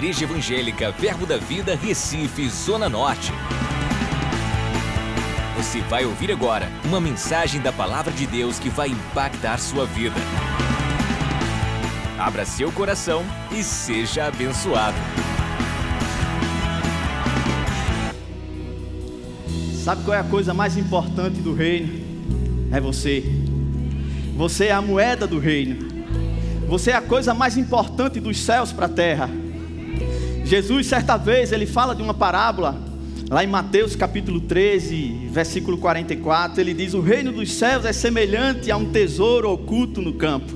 Igreja Evangélica Verbo da Vida, Recife, Zona Norte. Você vai ouvir agora uma mensagem da Palavra de Deus que vai impactar sua vida. Abra seu coração e seja abençoado. Sabe qual é a coisa mais importante do reino? É você. Você é a moeda do reino. Você é a coisa mais importante dos céus para a terra. Jesus, certa vez, ele fala de uma parábola, lá em Mateus capítulo 13, versículo 44, ele diz: O reino dos céus é semelhante a um tesouro oculto no campo,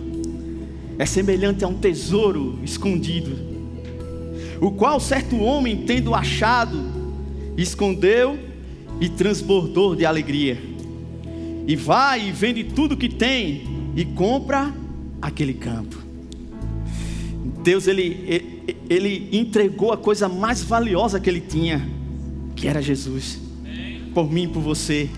é semelhante a um tesouro escondido, o qual certo homem, tendo achado, escondeu e transbordou de alegria, e vai e vende tudo que tem e compra aquele campo. Deus ele, ele entregou a coisa mais valiosa que ele tinha, que era Jesus, por mim e por você.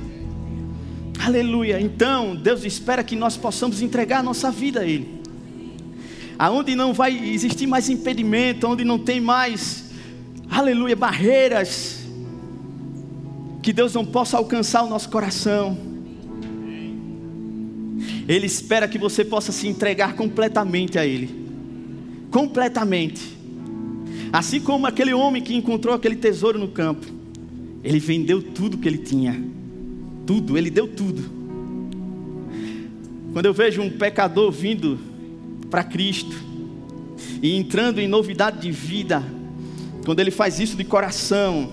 Aleluia. Então, Deus espera que nós possamos entregar a nossa vida a Ele. Aonde não vai existir mais impedimento, onde não tem mais, aleluia, barreiras, que Deus não possa alcançar o nosso coração. Ele espera que você possa se entregar completamente a Ele completamente. Assim como aquele homem que encontrou aquele tesouro no campo, ele vendeu tudo que ele tinha, tudo, ele deu tudo. Quando eu vejo um pecador vindo para Cristo e entrando em novidade de vida, quando ele faz isso de coração,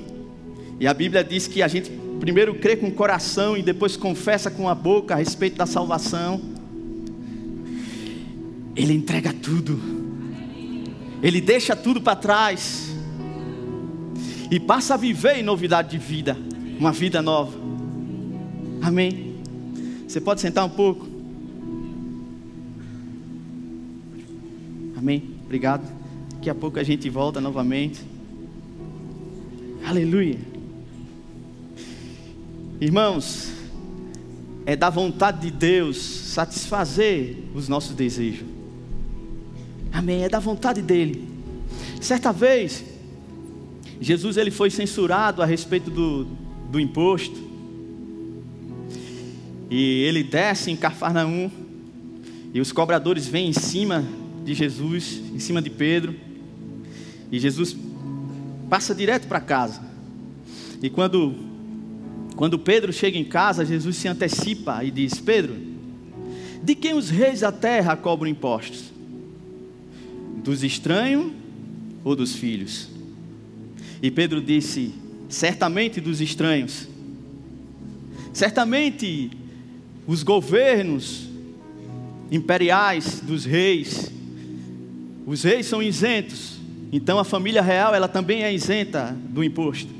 e a Bíblia diz que a gente primeiro crê com o coração e depois confessa com a boca a respeito da salvação, ele entrega tudo ele deixa tudo para trás e passa a viver em novidade de vida, uma vida nova. Amém. Você pode sentar um pouco? Amém. Obrigado. Daqui a pouco a gente volta novamente. Aleluia. Irmãos, é da vontade de Deus satisfazer os nossos desejos. Amém. É da vontade dele. Certa vez, Jesus ele foi censurado a respeito do, do imposto. E ele desce em Cafarnaum. E os cobradores vêm em cima de Jesus, em cima de Pedro. E Jesus passa direto para casa. E quando, quando Pedro chega em casa, Jesus se antecipa e diz: Pedro, de quem os reis da terra cobram impostos? Dos estranhos ou dos filhos? E Pedro disse: certamente dos estranhos. Certamente os governos imperiais dos reis, os reis são isentos. Então a família real ela também é isenta do imposto.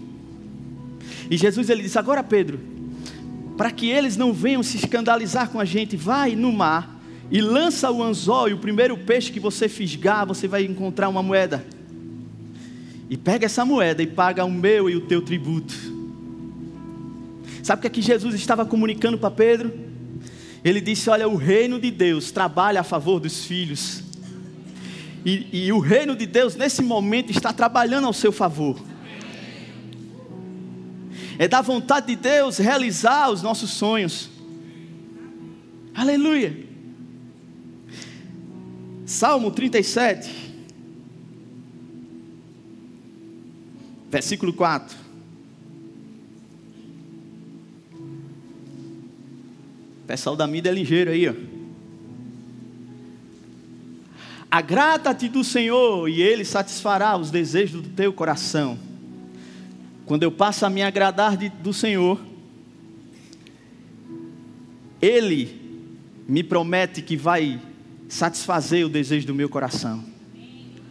E Jesus ele disse: agora Pedro, para que eles não venham se escandalizar com a gente, vai no mar e lança o anzol, e o primeiro peixe que você fisgar, você vai encontrar uma moeda. E pega essa moeda e paga o meu e o teu tributo. Sabe o que, é que Jesus estava comunicando para Pedro? Ele disse: Olha, o reino de Deus trabalha a favor dos filhos. E, e o reino de Deus, nesse momento, está trabalhando ao seu favor. É da vontade de Deus realizar os nossos sonhos. Aleluia. Salmo 37, versículo 4. O pessoal da mídia é ligeiro aí, ó. Agrada-te do Senhor e Ele satisfará os desejos do teu coração. Quando eu passo a me agradar de, do Senhor, Ele me promete que vai satisfazer o desejo do meu coração.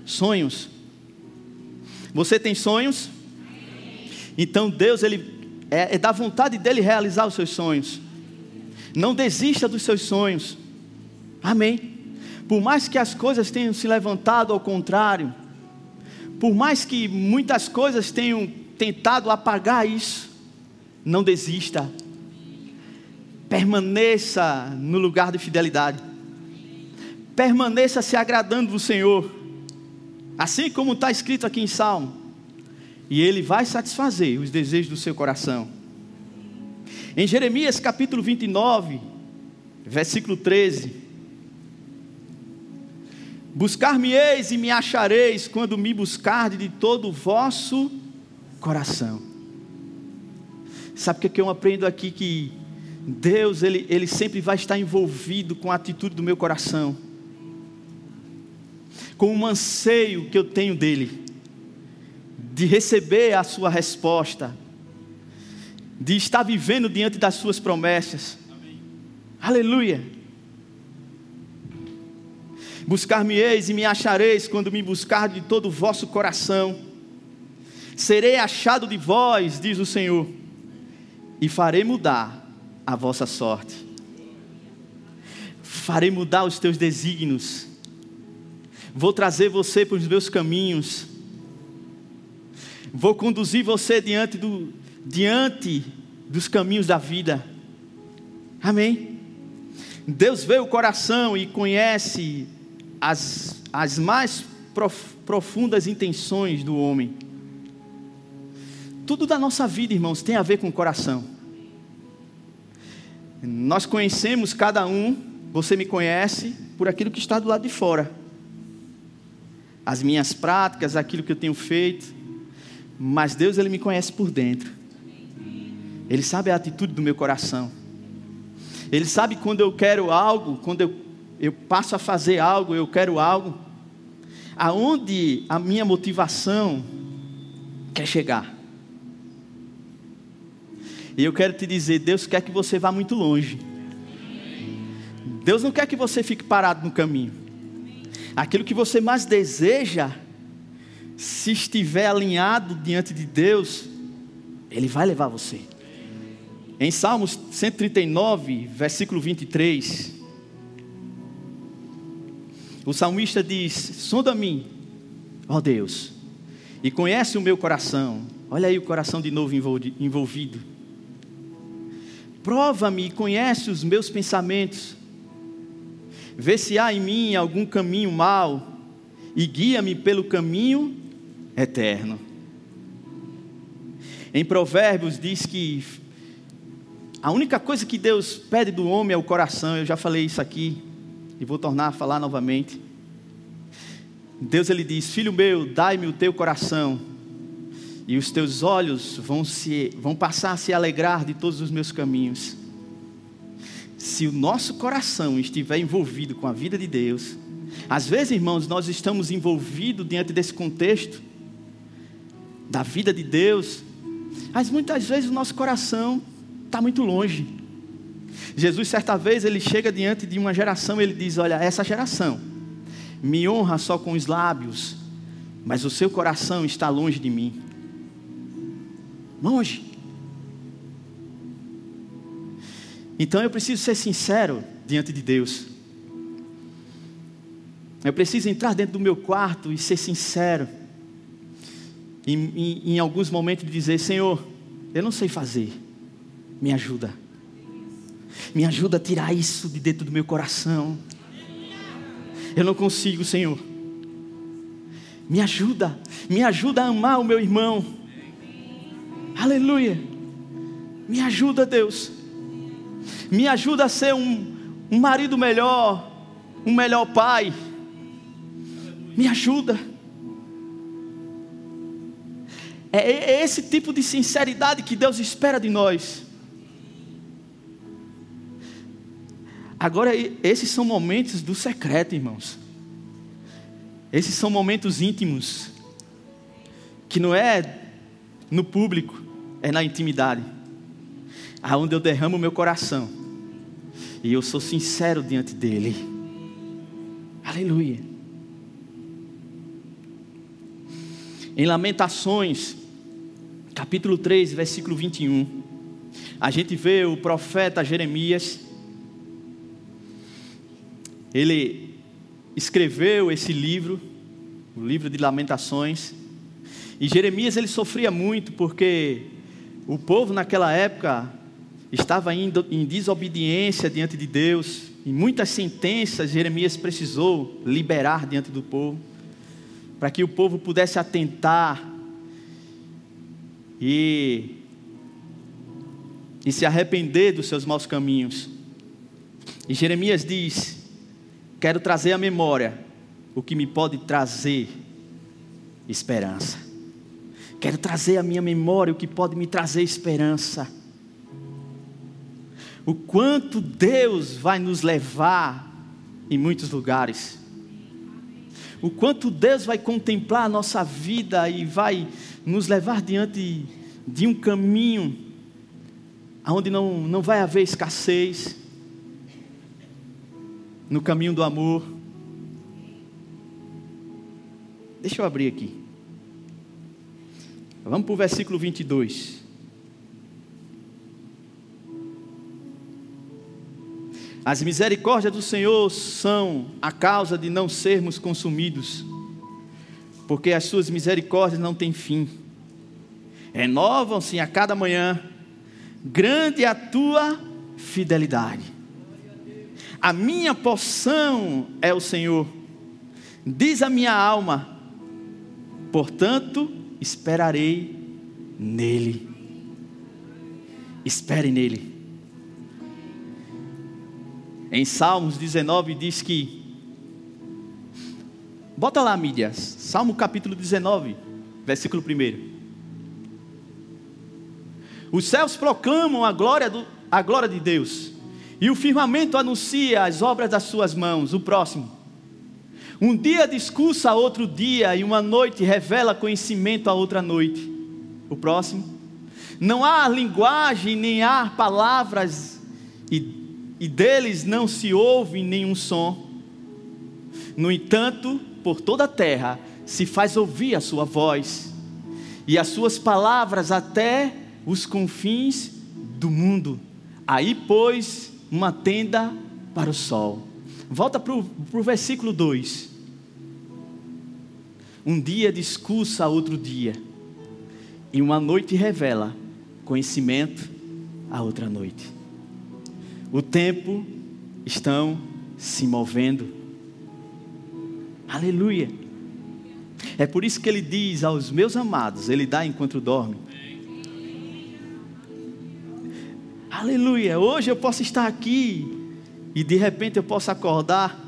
Sonhos. Você tem sonhos? Então Deus ele é, é da vontade dele realizar os seus sonhos. Não desista dos seus sonhos. Amém. Por mais que as coisas tenham se levantado ao contrário, por mais que muitas coisas tenham tentado apagar isso, não desista. Permaneça no lugar de fidelidade permaneça se agradando do Senhor. Assim como está escrito aqui em Salmo. E Ele vai satisfazer os desejos do seu coração. Em Jeremias capítulo 29, versículo 13. Buscar-me-eis e me achareis quando me buscardes de todo o vosso coração. Sabe o que eu aprendo aqui? Que Deus, ele, ele sempre vai estar envolvido com a atitude do meu coração, com o anseio que eu tenho dele, de receber a sua resposta, de estar vivendo diante das suas promessas. Amém. Aleluia. Buscar-me-eis e me achareis quando me buscar de todo o vosso coração. Serei achado de vós, diz o Senhor, e farei mudar a vossa sorte. Farei mudar os teus desígnios. Vou trazer você para os meus caminhos. Vou conduzir você diante, do, diante dos caminhos da vida. Amém? Deus vê o coração e conhece as, as mais prof, profundas intenções do homem. Tudo da nossa vida, irmãos, tem a ver com o coração. Nós conhecemos cada um, você me conhece por aquilo que está do lado de fora. As minhas práticas, aquilo que eu tenho feito. Mas Deus, Ele me conhece por dentro. Ele sabe a atitude do meu coração. Ele sabe quando eu quero algo, quando eu, eu passo a fazer algo, eu quero algo. Aonde a minha motivação quer chegar. E eu quero te dizer: Deus quer que você vá muito longe. Deus não quer que você fique parado no caminho. Aquilo que você mais deseja, se estiver alinhado diante de Deus, Ele vai levar você. Em Salmos 139, versículo 23, o salmista diz: Sonda-me, ó Deus, e conhece o meu coração. Olha aí o coração de novo envolvido. Prova-me e conhece os meus pensamentos. Vê se há em mim algum caminho mau e guia-me pelo caminho eterno. Em Provérbios diz que a única coisa que Deus pede do homem é o coração. Eu já falei isso aqui e vou tornar a falar novamente. Deus ele diz: Filho meu, dai-me o teu coração e os teus olhos vão, se, vão passar a se alegrar de todos os meus caminhos. Se o nosso coração estiver envolvido com a vida de Deus, às vezes, irmãos, nós estamos envolvidos diante desse contexto da vida de Deus, mas muitas vezes o nosso coração está muito longe. Jesus, certa vez, ele chega diante de uma geração ele diz: Olha, essa geração me honra só com os lábios, mas o seu coração está longe de mim longe. Então eu preciso ser sincero diante de Deus. Eu preciso entrar dentro do meu quarto e ser sincero. Em, em, em alguns momentos dizer: Senhor, eu não sei fazer, me ajuda. Me ajuda a tirar isso de dentro do meu coração. Eu não consigo, Senhor. Me ajuda, me ajuda a amar o meu irmão. Aleluia. Me ajuda, Deus. Me ajuda a ser um, um marido melhor, um melhor pai. Me ajuda. É, é esse tipo de sinceridade que Deus espera de nós. Agora, esses são momentos do secreto, irmãos. Esses são momentos íntimos, que não é no público, é na intimidade, aonde eu derramo meu coração e eu sou sincero diante dele. Aleluia. Em Lamentações, capítulo 3, versículo 21, a gente vê o profeta Jeremias, ele escreveu esse livro, o livro de Lamentações, e Jeremias ele sofria muito porque o povo naquela época estava indo em desobediência diante de Deus, e muitas sentenças Jeremias precisou liberar diante do povo, para que o povo pudesse atentar e, e se arrepender dos seus maus caminhos. E Jeremias diz: Quero trazer à memória o que me pode trazer esperança. Quero trazer à minha memória o que pode me trazer esperança. O quanto Deus vai nos levar em muitos lugares. O quanto Deus vai contemplar a nossa vida e vai nos levar diante de um caminho onde não, não vai haver escassez, no caminho do amor. Deixa eu abrir aqui. Vamos para o versículo 22. As misericórdias do Senhor são a causa de não sermos consumidos, porque as suas misericórdias não têm fim. Renovam-se a cada manhã, grande é a tua fidelidade. A minha porção é o Senhor, diz a minha alma, portanto esperarei nele. Espere nele. Em Salmos 19 diz que. Bota lá, mídias. Salmo capítulo 19, versículo 1. Os céus proclamam a glória, do, a glória de Deus, e o firmamento anuncia as obras das suas mãos. O próximo. Um dia discursa outro dia, e uma noite revela conhecimento a outra noite. O próximo. Não há linguagem, nem há palavras, e e deles não se ouve nenhum som. No entanto, por toda a terra se faz ouvir a sua voz, e as suas palavras até os confins do mundo. Aí, pois, uma tenda para o sol. Volta para o versículo 2. Um dia discursa outro dia, e uma noite revela conhecimento a outra noite o tempo estão se movendo. Aleluia. É por isso que ele diz aos meus amados: Ele dá enquanto dorme. Aleluia. Hoje eu posso estar aqui e de repente eu posso acordar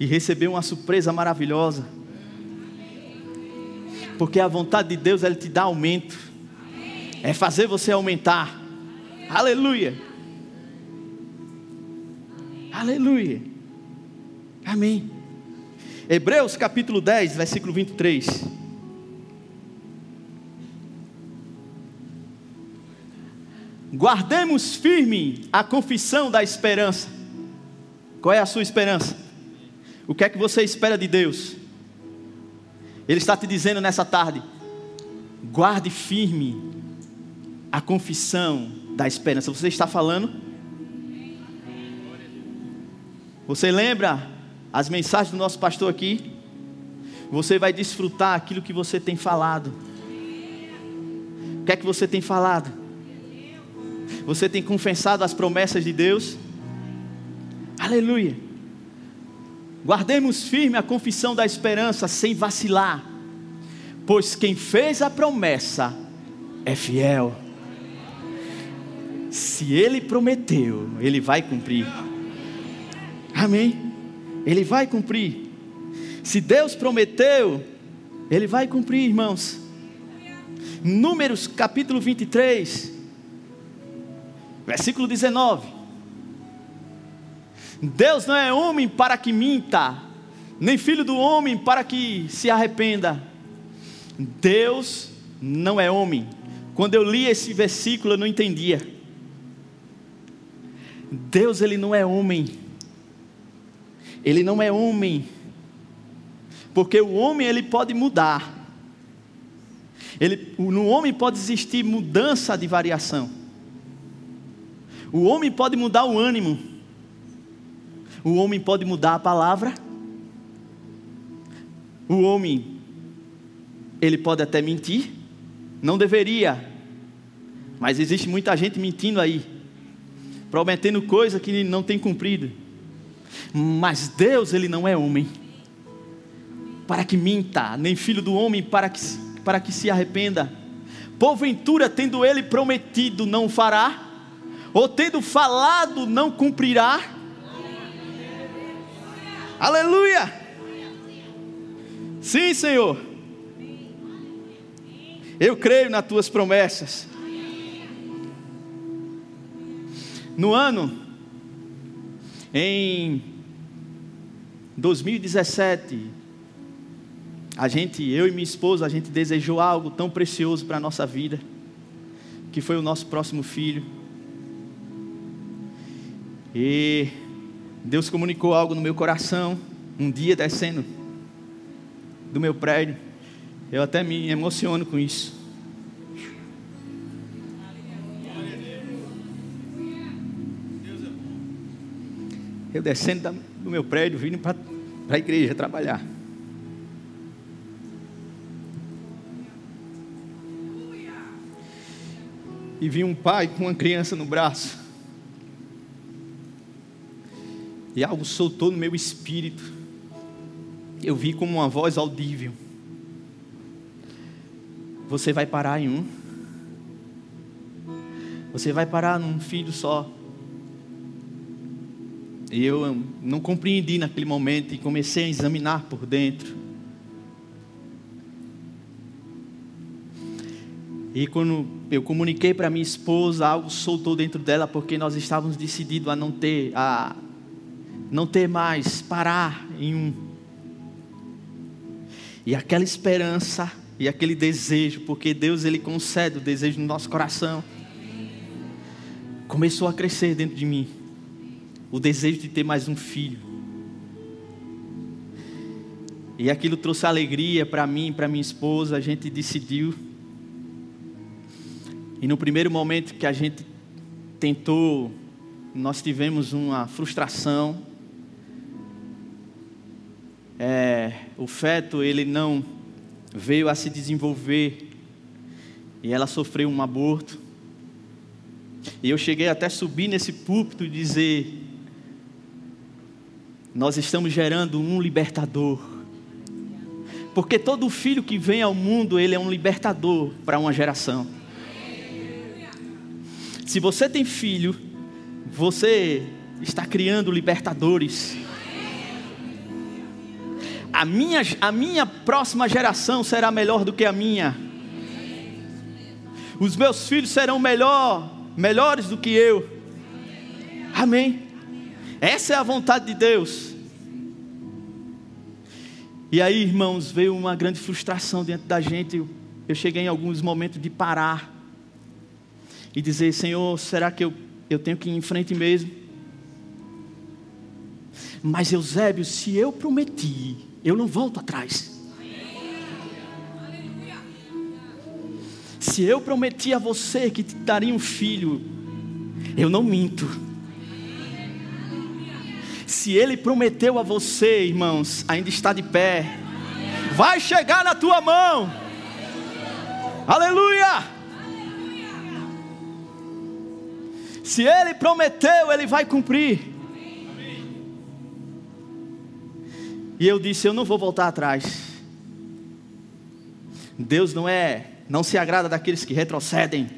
e receber uma surpresa maravilhosa. Porque a vontade de Deus Ele te dar aumento, é fazer você aumentar. Aleluia. Aleluia. Amém. Hebreus capítulo 10, versículo 23. Guardemos firme a confissão da esperança. Qual é a sua esperança? O que é que você espera de Deus? Ele está te dizendo nessa tarde: guarde firme a confissão da esperança. Você está falando você lembra as mensagens do nosso pastor aqui? Você vai desfrutar aquilo que você tem falado. O que é que você tem falado? Você tem confessado as promessas de Deus? Aleluia. Guardemos firme a confissão da esperança sem vacilar, pois quem fez a promessa é fiel. Se ele prometeu, ele vai cumprir. Amém? Ele vai cumprir. Se Deus prometeu, Ele vai cumprir, irmãos. Números capítulo 23, versículo 19. Deus não é homem para que minta, nem filho do homem para que se arrependa. Deus não é homem. Quando eu li esse versículo, eu não entendia. Deus, ele não é homem ele não é homem. Porque o homem ele pode mudar. Ele, no homem pode existir mudança de variação. O homem pode mudar o ânimo. O homem pode mudar a palavra. O homem ele pode até mentir, não deveria. Mas existe muita gente mentindo aí, prometendo coisa que não tem cumprido. Mas Deus, ele não é homem. para que minta, nem filho do homem para que, para que se arrependa. Porventura, tendo ele prometido, não fará? Ou tendo falado, não cumprirá? Aleluia! Sim, Senhor. Eu creio nas tuas promessas. No ano, em 2017, a gente, eu e minha esposa, a gente desejou algo tão precioso para a nossa vida, que foi o nosso próximo filho. E Deus comunicou algo no meu coração, um dia descendo do meu prédio. Eu até me emociono com isso. Eu descendo do meu prédio, vindo para a igreja trabalhar. e vi um pai com uma criança no braço. E algo soltou no meu espírito. Eu vi como uma voz audível. Você vai parar em um. Você vai parar num filho só. E eu não compreendi naquele momento e comecei a examinar por dentro. E quando eu comuniquei para minha esposa, algo soltou dentro dela porque nós estávamos decididos a não ter a não ter mais parar em um. E aquela esperança e aquele desejo, porque Deus ele concede o desejo no nosso coração. Começou a crescer dentro de mim. O desejo de ter mais um filho. E aquilo trouxe alegria para mim, para minha esposa, a gente decidiu e no primeiro momento que a gente tentou, nós tivemos uma frustração. É, o feto ele não veio a se desenvolver e ela sofreu um aborto. E eu cheguei até subir nesse púlpito e dizer: Nós estamos gerando um libertador. Porque todo filho que vem ao mundo, ele é um libertador para uma geração. Se você tem filho, você está criando libertadores. A minha, a minha próxima geração será melhor do que a minha. Os meus filhos serão melhor, melhores do que eu. Amém. Essa é a vontade de Deus. E aí, irmãos, veio uma grande frustração dentro da gente. Eu cheguei em alguns momentos de parar e dizer: Senhor, será que eu, eu tenho que ir em frente mesmo? Mas Eusébio, se eu prometi, eu não volto atrás. Se eu prometi a você que te daria um filho, eu não minto. Se ele prometeu a você, irmãos, ainda está de pé. Vai chegar na tua mão. Aleluia! Se ele prometeu, ele vai cumprir. E eu disse: Eu não vou voltar atrás. Deus não é, não se agrada daqueles que retrocedem.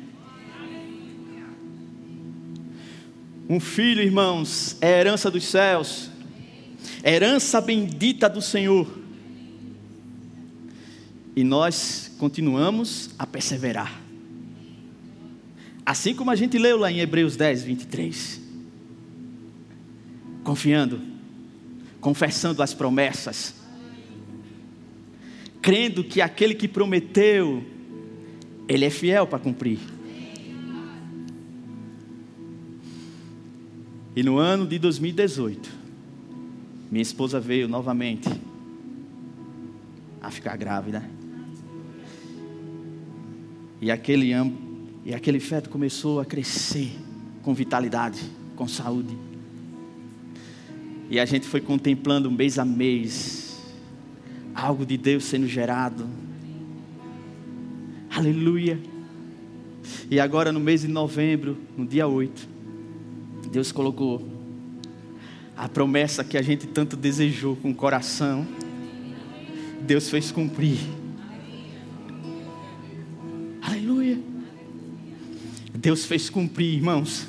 Um filho, irmãos, é herança dos céus, herança bendita do Senhor. E nós continuamos a perseverar. Assim como a gente leu lá em Hebreus 10, 23. Confiando, confessando as promessas, crendo que aquele que prometeu, ele é fiel para cumprir. E no ano de 2018, minha esposa veio novamente a ficar grávida. E aquele e aquele feto começou a crescer com vitalidade, com saúde. E a gente foi contemplando mês a mês algo de Deus sendo gerado. Aleluia. E agora no mês de novembro, no dia 8, Deus colocou a promessa que a gente tanto desejou com o coração. Deus fez cumprir. Aleluia. Deus fez cumprir, irmãos.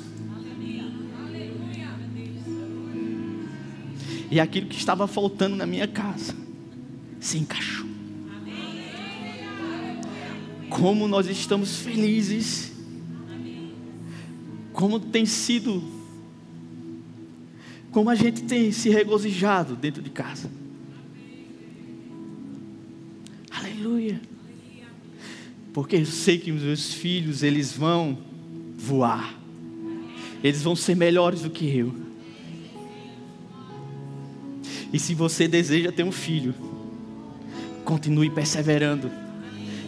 E aquilo que estava faltando na minha casa se encaixou. Como nós estamos felizes. Como tem sido. Como a gente tem se regozijado dentro de casa. Aleluia. Porque eu sei que os meus filhos, eles vão voar. Eles vão ser melhores do que eu. E se você deseja ter um filho, continue perseverando.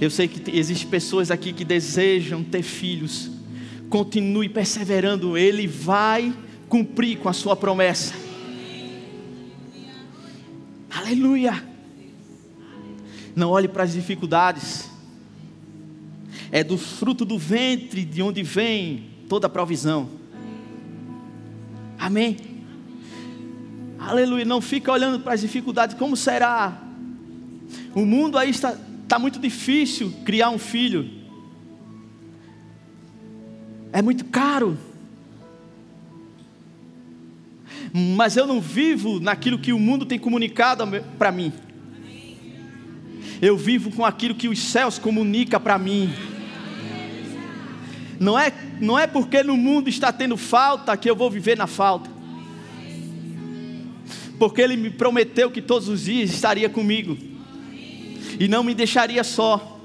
Eu sei que existem pessoas aqui que desejam ter filhos. Continue perseverando, ele vai cumprir com a sua promessa. Aleluia. Não olhe para as dificuldades. É do fruto do ventre de onde vem toda a provisão. Amém. Aleluia. Não fica olhando para as dificuldades. Como será? O mundo aí está, está muito difícil criar um filho. É muito caro. Mas eu não vivo naquilo que o mundo tem comunicado para mim. Eu vivo com aquilo que os céus comunicam para mim. Não é, não é porque no mundo está tendo falta que eu vou viver na falta porque Ele me prometeu que todos os dias estaria comigo e não me deixaria só.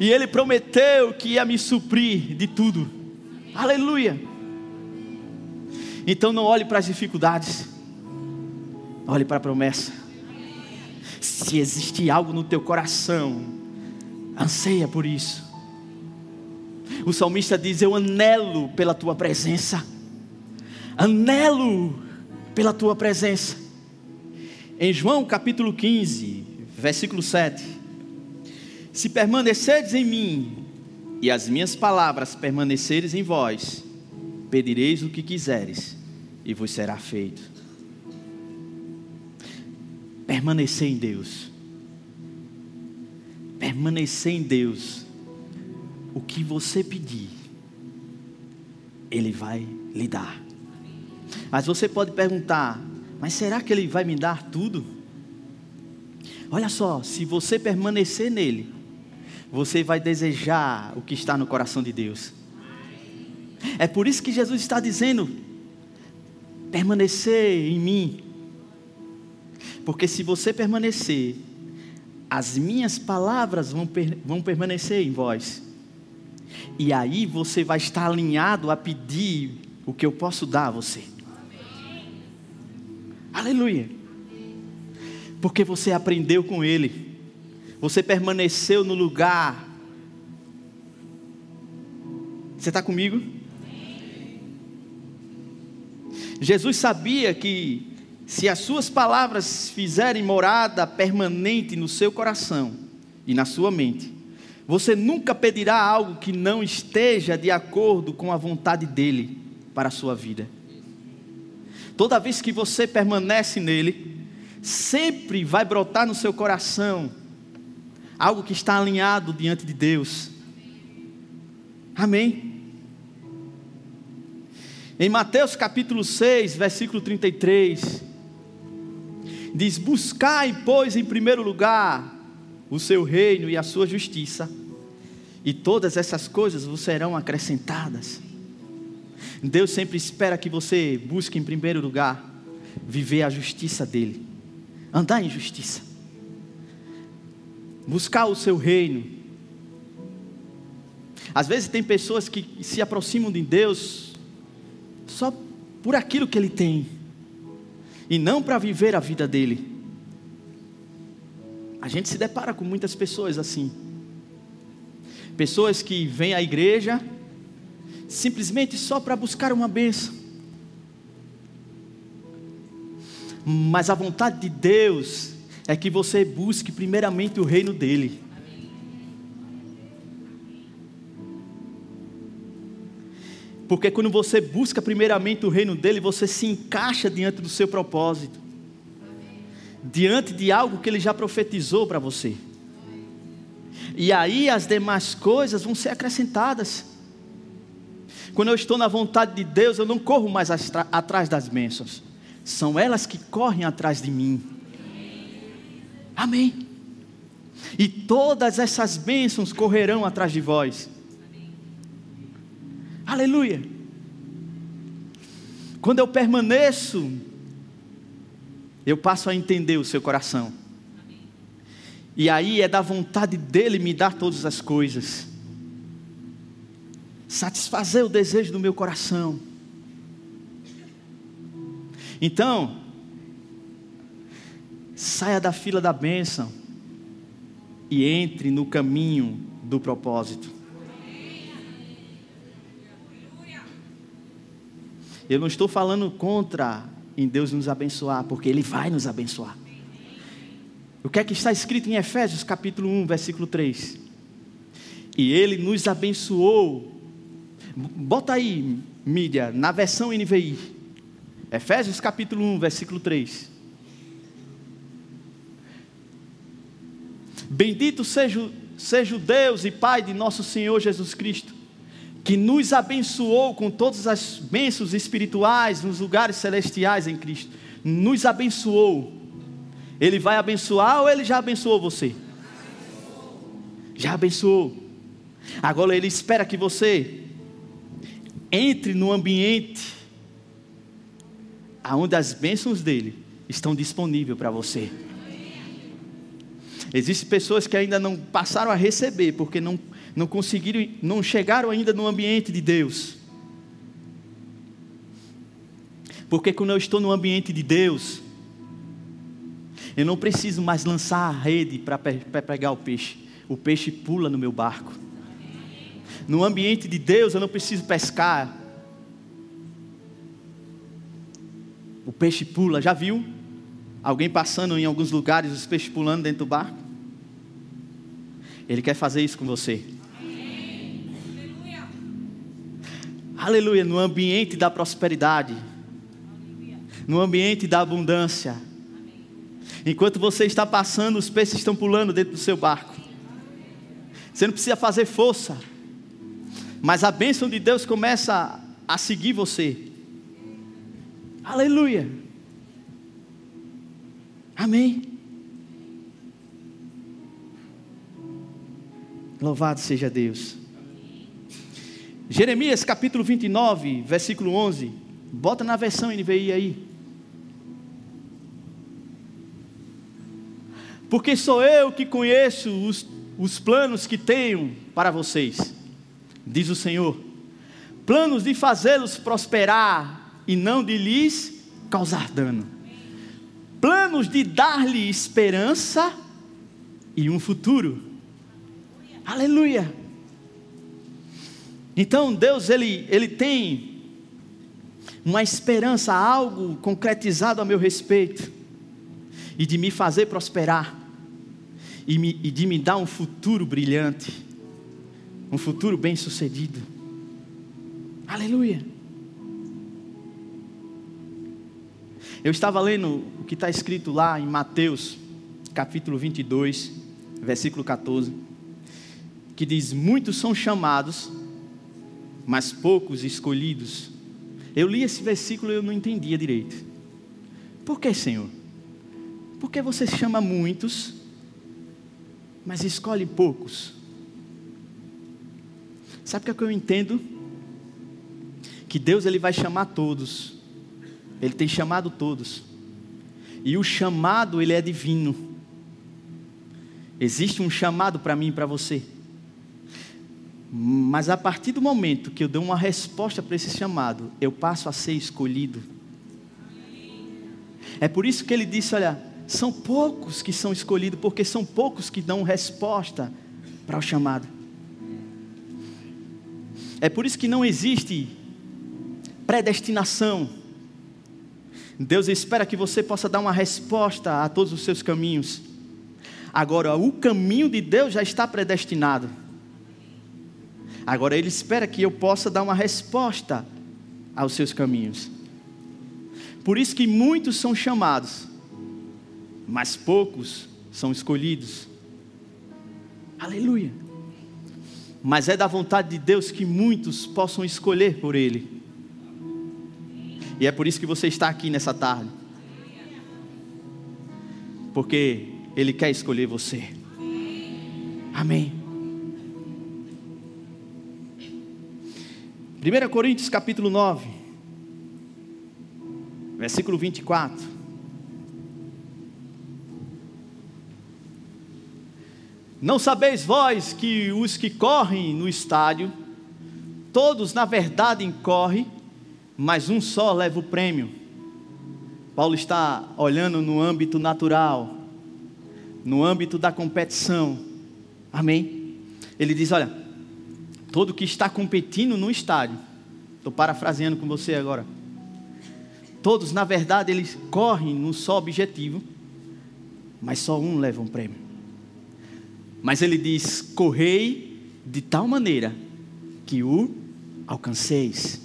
E Ele prometeu que ia me suprir de tudo. Aleluia. Então não olhe para as dificuldades, olhe para a promessa. Se existe algo no teu coração, anseia por isso. O salmista diz: Eu anelo pela tua presença, anelo pela tua presença. Em João capítulo 15, versículo 7. Se permanecerdes em mim e as minhas palavras permaneceres em vós, pedireis o que quiseres e vos será feito. Permanecer em Deus. Permanecer em Deus. O que você pedir, Ele vai lhe dar. Mas você pode perguntar: mas será que Ele vai me dar tudo? Olha só, se você permanecer nele, você vai desejar o que está no coração de Deus. É por isso que Jesus está dizendo: permanecer em mim. Porque se você permanecer, as minhas palavras vão, per vão permanecer em vós. E aí você vai estar alinhado a pedir o que eu posso dar a você. Aleluia. Porque você aprendeu com Ele, você permaneceu no lugar. Você está comigo? Jesus sabia que se as suas palavras fizerem morada permanente no seu coração e na sua mente, você nunca pedirá algo que não esteja de acordo com a vontade dele para a sua vida. Toda vez que você permanece nele, sempre vai brotar no seu coração algo que está alinhado diante de Deus. Amém. Em Mateus capítulo 6, versículo 33, diz: Buscai, pois, em primeiro lugar o seu reino e a sua justiça, e todas essas coisas vos serão acrescentadas. Deus sempre espera que você busque em primeiro lugar viver a justiça dEle, andar em justiça, buscar o seu reino. Às vezes tem pessoas que se aproximam de Deus só por aquilo que Ele tem, e não para viver a vida dele. A gente se depara com muitas pessoas assim. Pessoas que vêm à igreja simplesmente só para buscar uma bênção. Mas a vontade de Deus é que você busque primeiramente o reino dEle. Porque quando você busca primeiramente o reino dele, você se encaixa diante do seu propósito. diante de algo que ele já profetizou para você. E aí as demais coisas vão ser acrescentadas. Quando eu estou na vontade de Deus, eu não corro mais atrás das bênçãos. São elas que correm atrás de mim. Amém. E todas essas bênçãos correrão atrás de vós. Aleluia. Quando eu permaneço, eu passo a entender o seu coração. E aí é da vontade dele me dar todas as coisas. Satisfazer o desejo do meu coração. Então, saia da fila da bênção e entre no caminho do propósito. Eu não estou falando contra em Deus nos abençoar, porque Ele vai nos abençoar. O que é que está escrito em Efésios capítulo 1, versículo 3? E Ele nos abençoou. Bota aí, mídia, na versão NVI. Efésios capítulo 1, versículo 3. Bendito seja, seja o Deus e Pai de nosso Senhor Jesus Cristo, que nos abençoou com todas as bênçãos espirituais nos lugares celestiais em Cristo. Nos abençoou. Ele vai abençoar ou ele já abençoou você? Já abençoou. Agora ele espera que você entre no ambiente aonde as bênçãos dele estão disponíveis para você. Existem pessoas que ainda não passaram a receber, porque não, não conseguiram, não chegaram ainda no ambiente de Deus. Porque quando eu estou no ambiente de Deus, eu não preciso mais lançar a rede para pegar o peixe. O peixe pula no meu barco. No ambiente de Deus, eu não preciso pescar. O peixe pula, já viu? Alguém passando em alguns lugares, os peixes pulando dentro do barco? Ele quer fazer isso com você. Aleluia. No ambiente da prosperidade, no ambiente da abundância. Enquanto você está passando, os peixes estão pulando dentro do seu barco. Você não precisa fazer força, mas a bênção de Deus começa a seguir você. Aleluia. Amém. Louvado seja Deus. Jeremias capítulo 29, versículo 11. Bota na versão NVI aí. Porque sou eu que conheço os, os planos que tenho para vocês, diz o Senhor. Planos de fazê-los prosperar e não de lhes causar dano. Planos de dar-lhe esperança e um futuro. Aleluia. Então Deus ele, ele tem uma esperança, algo concretizado a meu respeito, e de me fazer prosperar, e, me, e de me dar um futuro brilhante, um futuro bem sucedido. Aleluia. Eu estava lendo o que está escrito lá em Mateus, capítulo 22, versículo 14 que diz: Muitos são chamados, mas poucos escolhidos. Eu li esse versículo e eu não entendia direito. Por que, Senhor? Porque você chama muitos, mas escolhe poucos. Sabe o que, é que eu entendo? Que Deus ele vai chamar todos. Ele tem chamado todos. E o chamado ele é divino. Existe um chamado para mim e para você. Mas a partir do momento que eu dou uma resposta para esse chamado, eu passo a ser escolhido. É por isso que ele disse: olha, são poucos que são escolhidos, porque são poucos que dão resposta para o chamado. É por isso que não existe predestinação. Deus espera que você possa dar uma resposta a todos os seus caminhos. Agora, o caminho de Deus já está predestinado. Agora ele espera que eu possa dar uma resposta aos seus caminhos. Por isso que muitos são chamados, mas poucos são escolhidos. Aleluia. Mas é da vontade de Deus que muitos possam escolher por Ele. E é por isso que você está aqui nessa tarde. Porque Ele quer escolher você. Amém. 1 Coríntios capítulo 9, versículo 24. Não sabeis vós que os que correm no estádio, todos na verdade correm, mas um só leva o prêmio. Paulo está olhando no âmbito natural, no âmbito da competição. Amém? Ele diz: Olha, todo que está competindo no estádio, estou parafraseando com você agora. Todos, na verdade, eles correm num só objetivo, mas só um leva um prêmio. Mas ele diz: correi de tal maneira que o alcanceis.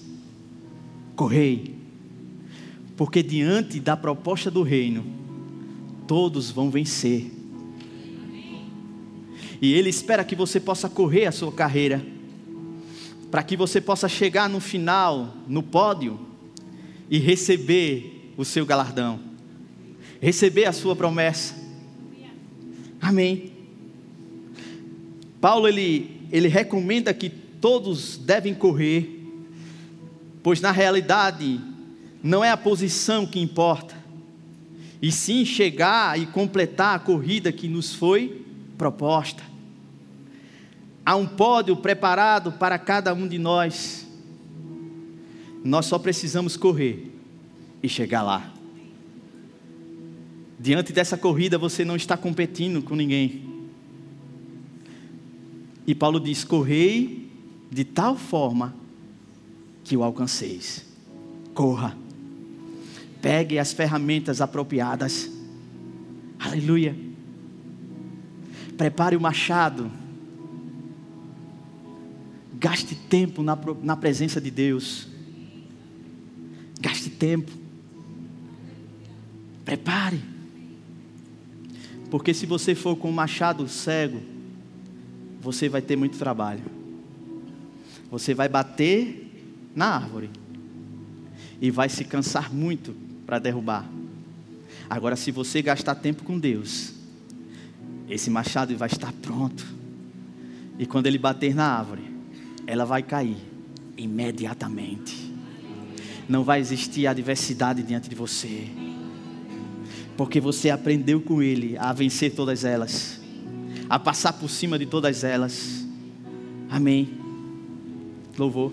Correi. Porque diante da proposta do reino, todos vão vencer. E ele espera que você possa correr a sua carreira, para que você possa chegar no final, no pódio, e receber o seu galardão, receber a sua promessa. Amém. Paulo ele, ele recomenda que todos devem correr, pois na realidade não é a posição que importa, e sim chegar e completar a corrida que nos foi proposta. Há um pódio preparado para cada um de nós. Nós só precisamos correr e chegar lá. Diante dessa corrida, você não está competindo com ninguém. E Paulo diz: correi de tal forma que o alcanceis. Corra. Pegue as ferramentas apropriadas. Aleluia. Prepare o machado. Gaste tempo na, na presença de Deus. Gaste tempo. Prepare. Porque se você for com o machado cego, você vai ter muito trabalho. Você vai bater na árvore e vai se cansar muito para derrubar. Agora, se você gastar tempo com Deus, esse machado vai estar pronto. E quando ele bater na árvore, ela vai cair imediatamente. Não vai existir adversidade diante de você, porque você aprendeu com ele a vencer todas elas a passar por cima de todas elas. Amém. Louvor.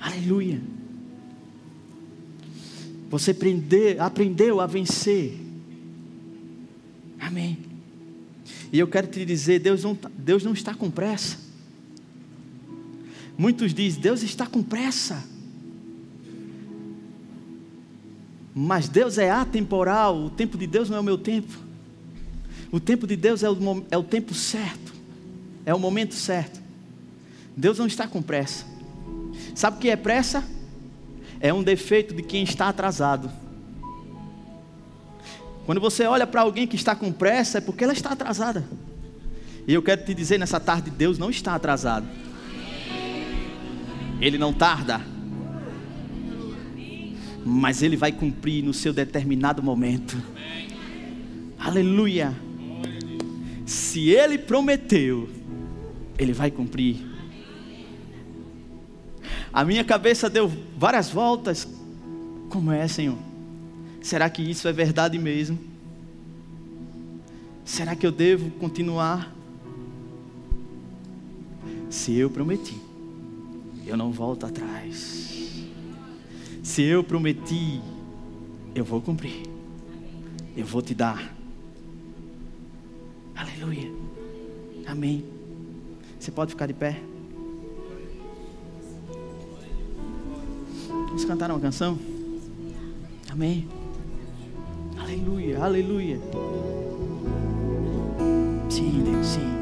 Aleluia. Você aprendeu a vencer. Amém. E eu quero te dizer, Deus não, Deus não está com pressa. Muitos dizem, Deus está com pressa. Mas Deus é atemporal, o tempo de Deus não é o meu tempo. O tempo de Deus é o, é o tempo certo, é o momento certo. Deus não está com pressa. Sabe o que é pressa? É um defeito de quem está atrasado. Quando você olha para alguém que está com pressa, é porque ela está atrasada. E eu quero te dizer nessa tarde: Deus não está atrasado. Ele não tarda. Mas Ele vai cumprir no seu determinado momento. Aleluia. Se Ele prometeu, Ele vai cumprir. A minha cabeça deu várias voltas. Como é, Senhor? Será que isso é verdade mesmo? Será que eu devo continuar? Se eu prometi, eu não volto atrás. Se eu prometi, eu vou cumprir. Eu vou te dar Aleluia. Amém. Você pode ficar de pé? Vamos cantar uma canção? Amém. Aleluia, aleluia. Sim, Deus, sim.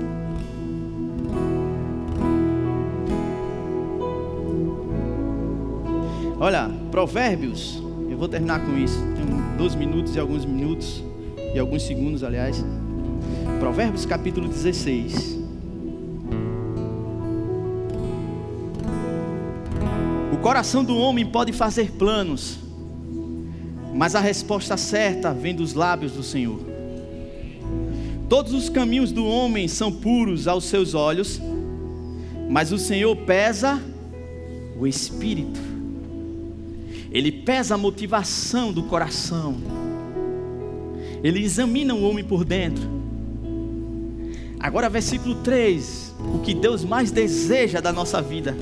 Olha, Provérbios, eu vou terminar com isso. Tem um 12 minutos e alguns minutos, e alguns segundos, aliás. Provérbios capítulo 16. O coração do homem pode fazer planos, mas a resposta certa vem dos lábios do Senhor. Todos os caminhos do homem são puros aos seus olhos, mas o Senhor pesa o espírito. Ele pesa a motivação do coração. Ele examina o homem por dentro. Agora, versículo 3: o que Deus mais deseja da nossa vida.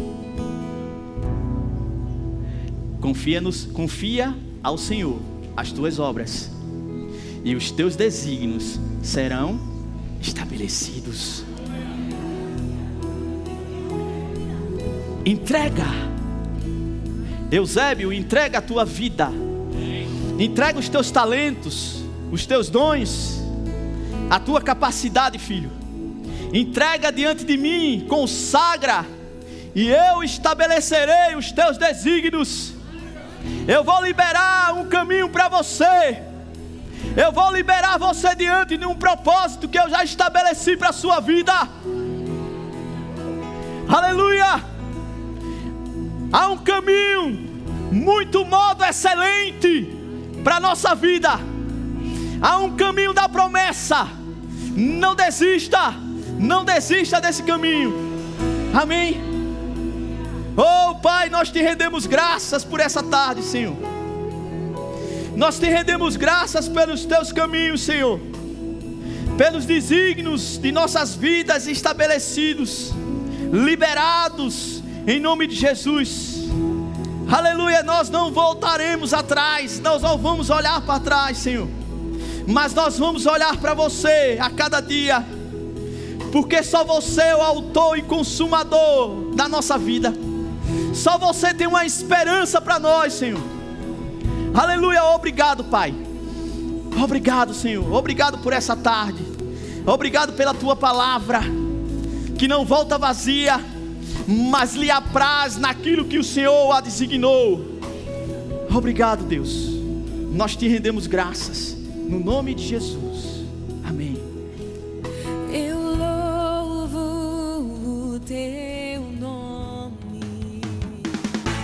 Confia, nos, confia ao Senhor as tuas obras, e os teus desígnios serão estabelecidos. Entrega. Eusébio, entrega a tua vida. Entrega os teus talentos, os teus dons, a tua capacidade, filho. Entrega diante de mim, consagra, e eu estabelecerei os teus desígnios. Eu vou liberar um caminho para você. Eu vou liberar você diante de um propósito que eu já estabeleci para a sua vida. Aleluia! Há um caminho muito modo excelente para a nossa vida. Há um caminho da promessa. Não desista, não desista desse caminho. Amém. Oh Pai, nós te rendemos graças por essa tarde, Senhor. Nós te rendemos graças pelos teus caminhos, Senhor, pelos desígnios de nossas vidas estabelecidos, liberados, em nome de Jesus. Aleluia, nós não voltaremos atrás, nós não vamos olhar para trás, Senhor, mas nós vamos olhar para você a cada dia, porque só você é o autor e consumador da nossa vida. Só você tem uma esperança para nós, Senhor. Aleluia, obrigado, Pai. Obrigado, Senhor. Obrigado por essa tarde. Obrigado pela tua palavra, que não volta vazia, mas lhe apraz naquilo que o Senhor a designou. Obrigado, Deus. Nós te rendemos graças, no nome de Jesus. Amém. Eu louvo o teu nome.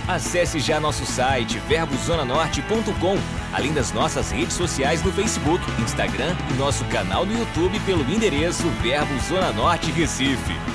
Acesse já nosso site verbozonanorte.com, além das nossas redes sociais no Facebook, Instagram e nosso canal no YouTube pelo endereço Verbo Zona Norte Recife.